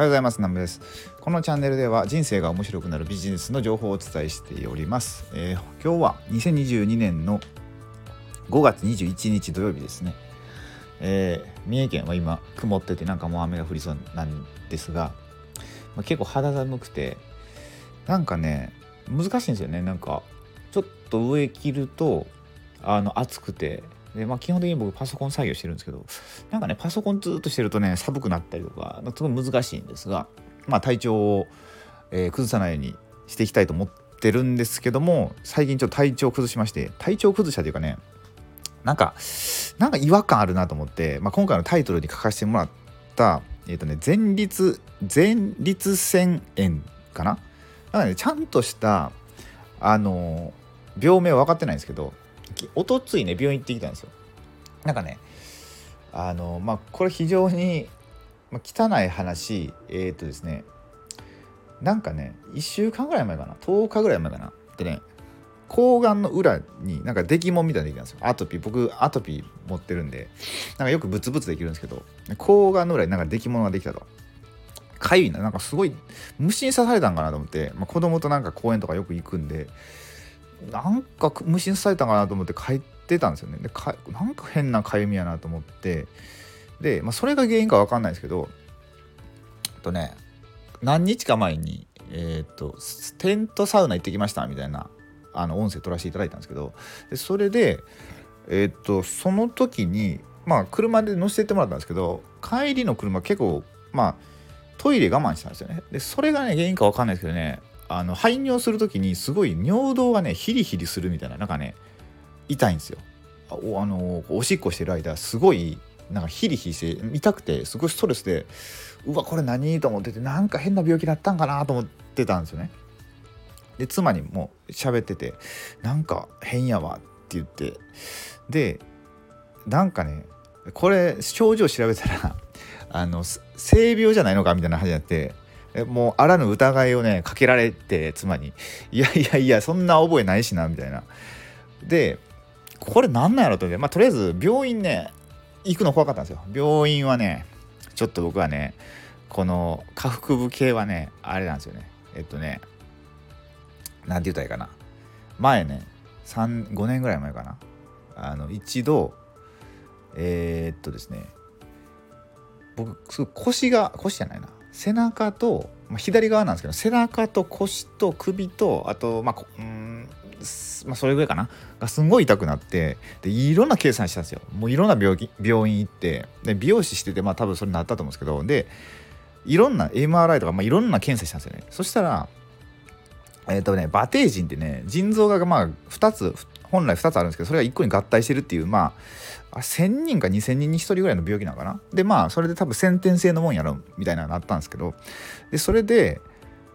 はようございます。南部です。このチャンネルでは人生が面白くなるビジネスの情報をお伝えしております、えー、今日は2022年の5月21日土曜日ですね、えー、三重県は今曇っててなんかもう雨が降りそうなんですが、まあ、結構肌寒くてなんかね難しいんですよね。なんかちょっと上着るとあの暑くてで、まあ、基本的に僕パソコン作業してるんですけどなんかねパソコンずっとしてるとね寒くなったりとかすごい難しいんですが、まあ、体調を、えー、崩さないようにしていきたいと思ってるんですけども最近ちょっと体調崩しまして体調崩したというかねなんかなんか違和感あるなと思って、まあ、今回のタイトルに書かせてもらったえっ、ー、とね前立前立腺炎かな？だかねちゃんとしたあの病名は分かってないんですけどおとついね病院行ってきたんですよ。なんかねあのまあこれ非常に、まあ、汚い話えっ、とですねなんかね1週間ぐらい前かな10日ぐらい前かなでね抗がんの裏になんか出来もんみたいなできたんですよ。アトピー僕アトピー持ってるんでなんかよくブツブツできるんですけど抗がんの裏になんか出来物ができたと。かゆいななんかすごい虫に刺されたんかなと思って、まあ、子供となんか公園とかよく行くんでなんか虫に刺されたかなと思って帰ってたんですよね。でかなんか変なかゆみやなと思って。で、まあ、それが原因か分かんないですけどとね何日か前にえっ、とテントサウナ行ってきましたみたいなあの音声取らせていただいたんですけど。でそれでえっ、とその時にまあ車で乗せてってもらったんですけど帰りの車結構まあトイレ我慢したんですよね。でそれがね原因か分かんないですけどねあの排尿する時にすごい尿道がねヒリヒリするみたいななんかね痛いんですよ。あのおしっこしてる間すごいなんかヒリヒリして痛くてすごいストレスでうわこれ何と思っててなんか変な病気だったんかなと思ってたんですよね。で妻にも喋っててなんか変やわって言ってでなんかねこれ症状調べたらあの性病じゃないのかみたいな話になってもうあらぬ疑いをねかけられて妻に「いやいやいやそんな覚えないしな」みたいな。でこれ何なんやろと思って。まあとりあえず病院ね行くの怖かったんですよ。病院はねちょっと僕はねこの下腹部系はねあれなんですよね。えっとね何て言ったらいいかな。前ね5年ぐらい前かな。あの一度えー、っとですね僕すごい腰が腰じゃないな。背中と、まあ、左側なんですけど背中と腰と首とあとまあうんまあ、それぐらいかな。がすんごい痛くなってでいろんな計算したんですよ。もういろんな病気病院行ってで美容師しててまあ多分それになったと思うんですけどでいろんな MRI とか、まあ、いろんな検査したんですよね。そしたらえっ、ー、とねバテージンってね腎臓がまあ2つ本来2つあるんですけどそれが1個に合体してるっていうまあ1000人か2000人に1人ぐらいの病気なのかな？でまあそれで多分先天性のもんやろみたいなのがあったんですけどでそれで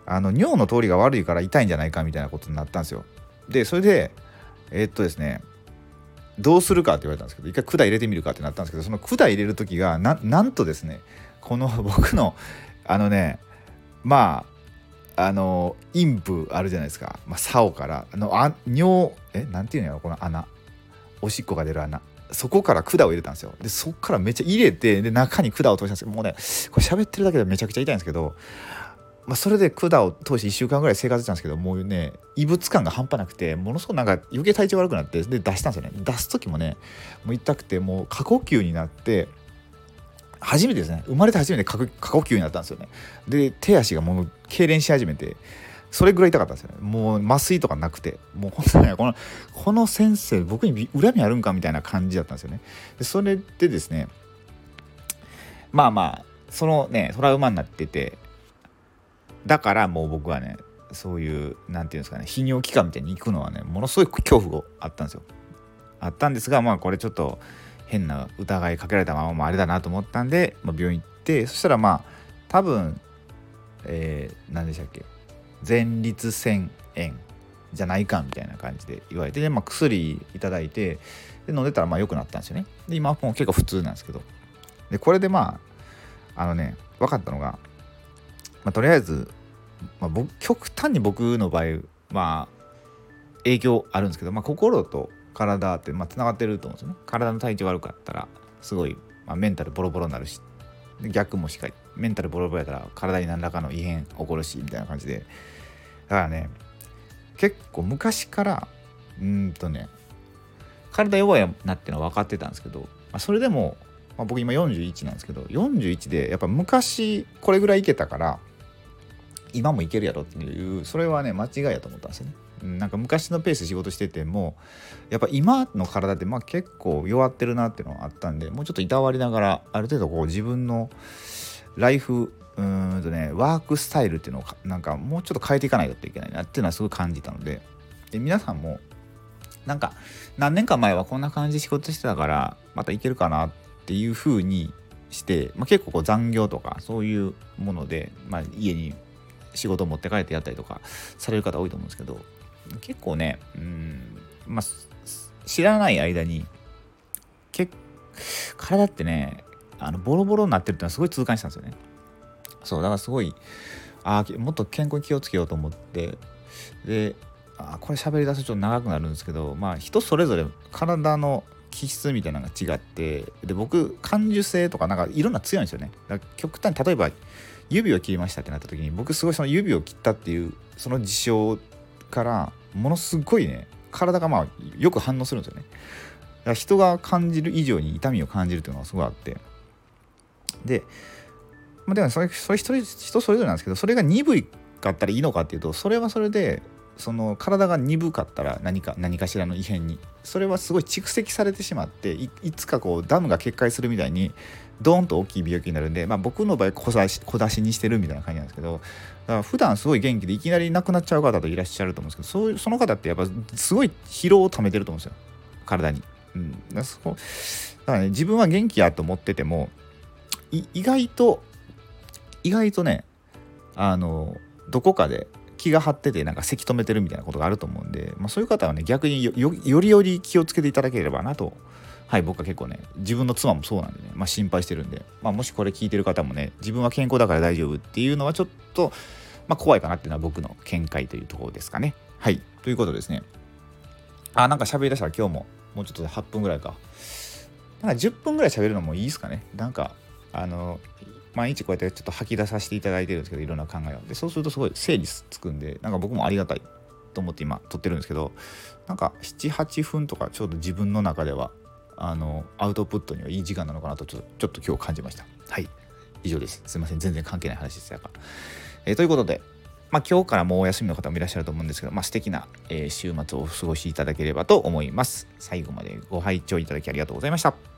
あの尿の通りが悪いから痛いんじゃないかみたいなことになったんですよ。でそれでえー、っとですねどうするかって言われたんですけど一回管入れてみるかってなったんですけどその管入れる時がなんとですねこの僕のあのねまああの陰部あるじゃないですか、まあ、竿から。あのあ尿えなんていうのやろこの穴。おしっこが出る穴。そこから管を入れたんですよ。でそこからめっちゃ入れてで中に管を通したんですけどもうねこれ喋ってるだけでめちゃくちゃ痛いんですけど、まあ、それで管を通して1週間ぐらい生活したんですけどもうね異物感が半端なくてものすごくなんか余計体調悪くなってで出したんですよね。出す時もねもう痛くてもう過呼吸になって初めてですね。生まれて初めて過呼吸になったんですよね。で手足がもう痙攣し始めてそれぐらい痛かったんですよね。もう麻酔とかなくて。もう 本当にこのこの先生僕に恨みあるんかみたいな感じだったんですよね。でそれでですねまあまあそのねトラウマになっててだからもう僕はねそういう何て言うんですかね泌尿器科みたいに行くのはねものすごい恐怖があったんですよ。あったんですがまあこれちょっと変な疑いかけられたままもあれだなと思ったんで、まあ、病院行ってそしたらまあ多分、えー、何でしたっけ前立腺炎じゃないかみたいな感じで言われてで、まあ、薬いただいてで飲んでたらまあ良くなったんですよね。で今もう結構普通なんですけど。でこれでまああのね分かったのが、まあ、とりあえず、まあ、僕極端に僕の場合まあ影響あるんですけど、まあ、心と体ってまあつながってると思うんですよね体の体調悪かったらすごい、まあ、メンタルボロボロになるし逆もしっかりメンタルボロボロやったら体に何らかの異変起こるしみたいな感じでだからね結構昔からうんとね体弱いなっていうのは分かってたんですけど、まあ、それでも、まあ、僕今41なんですけど41でやっぱ昔これぐらいいけたから今もいけるやろっていうそれはね間違いやと思ったんですよね。なんか昔のペースで仕事しててもやっぱ今の体ってまあ結構弱ってるなっていうのがあったんでもうちょっといたわりながらある程度こう自分のライフうんとねワークスタイルっていうのをなんかもうちょっと変えていかないといけないなっていうのはすごい感じたのでで皆さんもなんか何年か前はこんな感じで仕事してたからまたいけるかなっていう風にして、まあ、結構こう残業とかそういうもので、まあ、家に仕事持って帰ってやったりとかされる方多いと思うんですけど結構ねうんまあ知らない間にけ体ってねあのボロボロになってるってのはすごい痛感したんですよね。そうだからすごいあもっと健康に気をつけようと思ってであこれ喋り出すとちょっと長くなるんですけどまあ人それぞれ体の気質みたいなのが違ってで僕感受性とかなんかいろんな強いんですよね。だから極端に例えば指を切りましたってなった時に僕すごいその指を切ったっていうその事象からものすごいね体がまあよく反応するんですよね。だから人が感じる以上に痛みを感じるというのがすごいあって。でまあでもそれそれ人人それぞれなんですけどそれが鈍いかったらいいのかっていうとそれはそれでその体が鈍かったら何か何かしらの異変にそれはすごい蓄積されてしまっていつかこうダムが決壊するみたいにドーンと大きい病気になるんで、まあ、僕の場合小出し小出しにしてるみたいな感じなんですけどだから普段すごい元気でいきなり亡くなっちゃう方といらっしゃると思うんですけどそうその方ってやっぱすごい疲労を溜めてると思うんですよ体に。うん、だそこだからね自分は元気やと思ってても意外と意外とねあのどこかで気が張っててなんかせき止めてるみたいなことがあると思うんで、まあ、そういう方はね逆によりより気をつけていただければなと。はい僕は結構ね自分の妻もそうなんでね、まあ、心配してるんで、まあ、もしこれ聞いてる方もね自分は健康だから大丈夫っていうのはちょっと、ま、怖いかなっていうのは僕の見解というところですかね。はいということですね。あなんか喋りだしたら今日ももうちょっとで8分ぐらいか。なんか10分ぐらい喋るのもいいですかね。なんかあの毎日こうやってちょっと吐き出させていただいてるんですけどいろんな考えを。でそうするとすごい整理つくんでなんか僕もありがたいと思って今撮ってるんですけどなんか78分とかちょうど自分の中ではあのアウトプットにはいい時間なのかなとちょっとちょっと今日感じました。はい。以上です。すいません。全然関係ない話ですやかえー、ということでまあ、今日からもうお休みの方もいらっしゃると思うんですけど、まあ、素敵な、えー、週末をお過ごしいただければと思います。最後までご拝聴いただきありがとうございました。